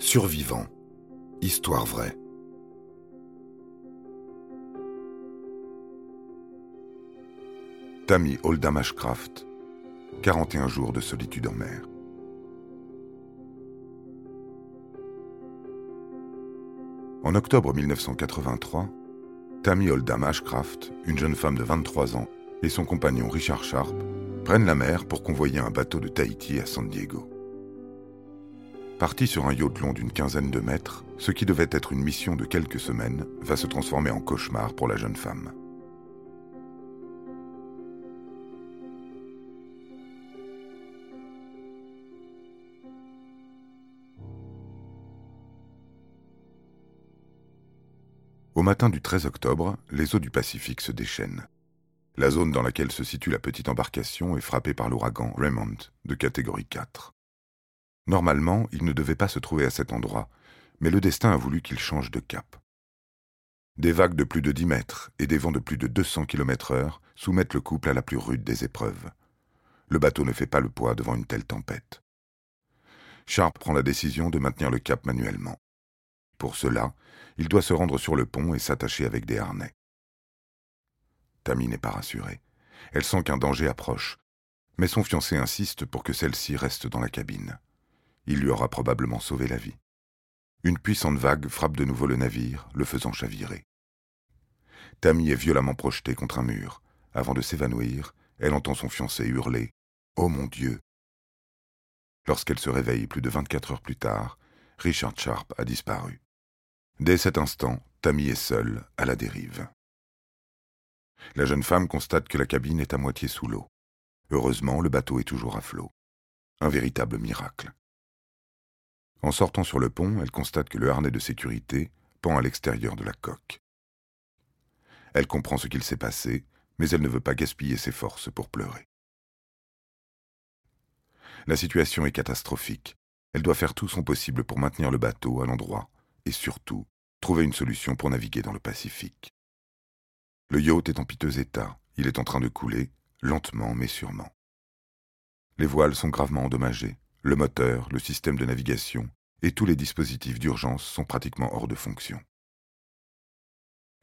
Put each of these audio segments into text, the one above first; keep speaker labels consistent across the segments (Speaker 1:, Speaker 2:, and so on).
Speaker 1: Survivant. Histoire vraie. Tammy Oldham Ashcraft. 41 jours de solitude en mer. En octobre 1983, Tammy Oldham Ashcraft, une jeune femme de 23 ans, et son compagnon Richard Sharp prennent la mer pour convoyer un bateau de Tahiti à San Diego. Parti sur un yacht long d'une quinzaine de mètres, ce qui devait être une mission de quelques semaines va se transformer en cauchemar pour la jeune femme. Au matin du 13 octobre, les eaux du Pacifique se déchaînent. La zone dans laquelle se situe la petite embarcation est frappée par l'ouragan Raymond de catégorie 4. Normalement, il ne devait pas se trouver à cet endroit, mais le destin a voulu qu'il change de cap. Des vagues de plus de 10 mètres et des vents de plus de 200 km heure soumettent le couple à la plus rude des épreuves. Le bateau ne fait pas le poids devant une telle tempête. Sharp prend la décision de maintenir le cap manuellement. Pour cela, il doit se rendre sur le pont et s'attacher avec des harnais. Tammy n'est pas rassurée. Elle sent qu'un danger approche, mais son fiancé insiste pour que celle-ci reste dans la cabine il lui aura probablement sauvé la vie. Une puissante vague frappe de nouveau le navire, le faisant chavirer. Tammy est violemment projetée contre un mur. Avant de s'évanouir, elle entend son fiancé hurler ⁇ Oh mon Dieu !⁇ Lorsqu'elle se réveille plus de 24 heures plus tard, Richard Sharp a disparu. Dès cet instant, Tammy est seule, à la dérive. La jeune femme constate que la cabine est à moitié sous l'eau. Heureusement, le bateau est toujours à flot. Un véritable miracle. En sortant sur le pont, elle constate que le harnais de sécurité pend à l'extérieur de la coque. Elle comprend ce qu'il s'est passé, mais elle ne veut pas gaspiller ses forces pour pleurer. La situation est catastrophique. Elle doit faire tout son possible pour maintenir le bateau à l'endroit et surtout trouver une solution pour naviguer dans le Pacifique. Le yacht est en piteux état, il est en train de couler, lentement mais sûrement. Les voiles sont gravement endommagées, le moteur, le système de navigation et tous les dispositifs d'urgence sont pratiquement hors de fonction.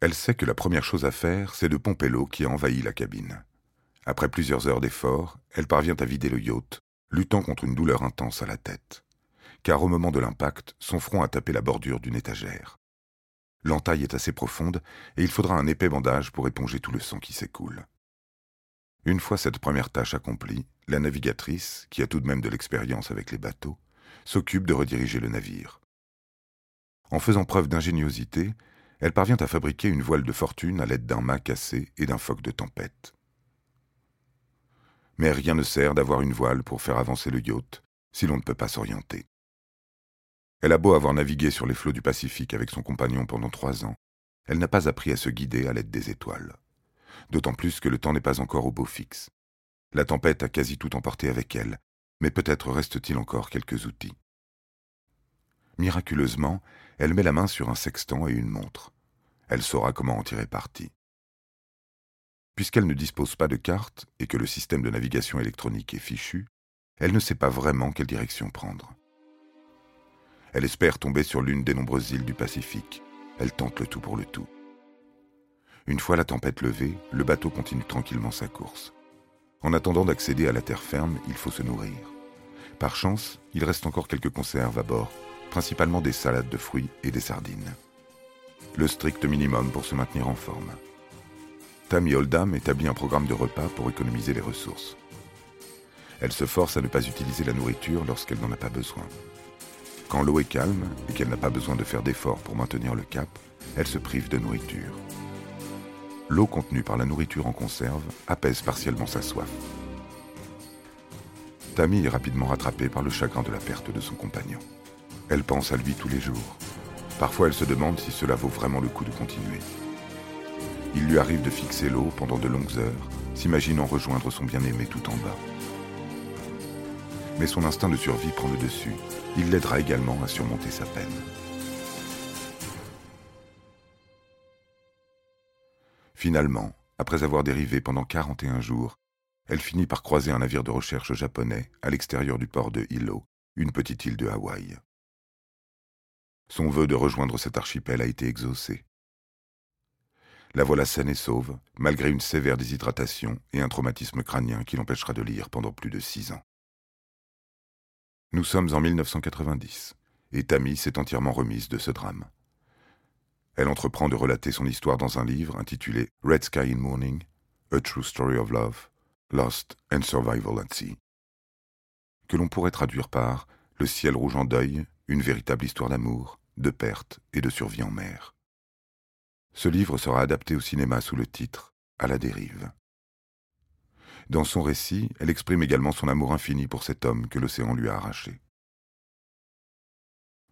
Speaker 1: Elle sait que la première chose à faire, c'est de pomper l'eau qui a envahi la cabine. Après plusieurs heures d'effort, elle parvient à vider le yacht, luttant contre une douleur intense à la tête. Car au moment de l'impact, son front a tapé la bordure d'une étagère. L'entaille est assez profonde et il faudra un épais bandage pour éponger tout le sang qui s'écoule. Une fois cette première tâche accomplie, la navigatrice, qui a tout de même de l'expérience avec les bateaux, s'occupe de rediriger le navire. En faisant preuve d'ingéniosité, elle parvient à fabriquer une voile de fortune à l'aide d'un mât cassé et d'un foc de tempête. Mais rien ne sert d'avoir une voile pour faire avancer le yacht si l'on ne peut pas s'orienter. Elle a beau avoir navigué sur les flots du Pacifique avec son compagnon pendant trois ans, elle n'a pas appris à se guider à l'aide des étoiles. D'autant plus que le temps n'est pas encore au beau fixe. La tempête a quasi tout emporté avec elle, mais peut-être reste-t-il encore quelques outils. Miraculeusement, elle met la main sur un sextant et une montre. Elle saura comment en tirer parti. Puisqu'elle ne dispose pas de carte et que le système de navigation électronique est fichu, elle ne sait pas vraiment quelle direction prendre. Elle espère tomber sur l'une des nombreuses îles du Pacifique. Elle tente le tout pour le tout. Une fois la tempête levée, le bateau continue tranquillement sa course. En attendant d'accéder à la terre ferme, il faut se nourrir. Par chance, il reste encore quelques conserves à bord, principalement des salades de fruits et des sardines. Le strict minimum pour se maintenir en forme. Tammy Oldham établit un programme de repas pour économiser les ressources. Elle se force à ne pas utiliser la nourriture lorsqu'elle n'en a pas besoin. Quand l'eau est calme et qu'elle n'a pas besoin de faire d'efforts pour maintenir le cap, elle se prive de nourriture l'eau contenue par la nourriture en conserve apaise partiellement sa soif. Tammy est rapidement rattrapée par le chagrin de la perte de son compagnon. Elle pense à lui tous les jours. Parfois elle se demande si cela vaut vraiment le coup de continuer. Il lui arrive de fixer l'eau pendant de longues heures, s'imaginant rejoindre son bien-aimé tout en bas. Mais son instinct de survie prend le dessus. Il l'aidera également à surmonter sa peine. Finalement, après avoir dérivé pendant 41 jours, elle finit par croiser un navire de recherche japonais à l'extérieur du port de Hilo, une petite île de Hawaï. Son vœu de rejoindre cet archipel a été exaucé. La voilà saine et sauve, malgré une sévère déshydratation et un traumatisme crânien qui l'empêchera de lire pendant plus de six ans. Nous sommes en 1990, et Tammy s'est entièrement remise de ce drame. Elle entreprend de relater son histoire dans un livre intitulé Red Sky in Morning, A True Story of Love, Lost and Survival at Sea, que l'on pourrait traduire par Le ciel rouge en deuil, une véritable histoire d'amour, de perte et de survie en mer. Ce livre sera adapté au cinéma sous le titre À la dérive. Dans son récit, elle exprime également son amour infini pour cet homme que l'océan lui a arraché.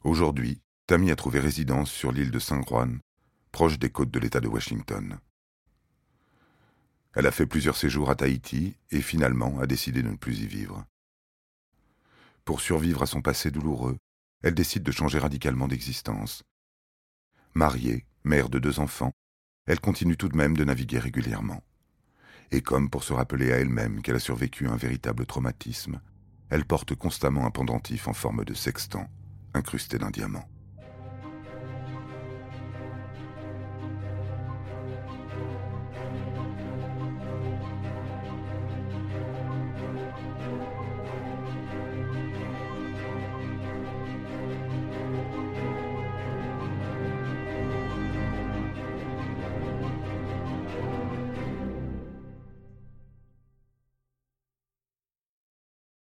Speaker 1: Aujourd'hui, Tammy a trouvé résidence sur l'île de Saint Juan, proche des côtes de l'État de Washington. Elle a fait plusieurs séjours à Tahiti et finalement a décidé de ne plus y vivre. Pour survivre à son passé douloureux, elle décide de changer radicalement d'existence. Mariée, Mère de deux enfants, elle continue tout de même de naviguer régulièrement. Et comme pour se rappeler à elle-même qu'elle a survécu à un véritable traumatisme, elle porte constamment un pendentif en forme de sextant, incrusté d'un diamant.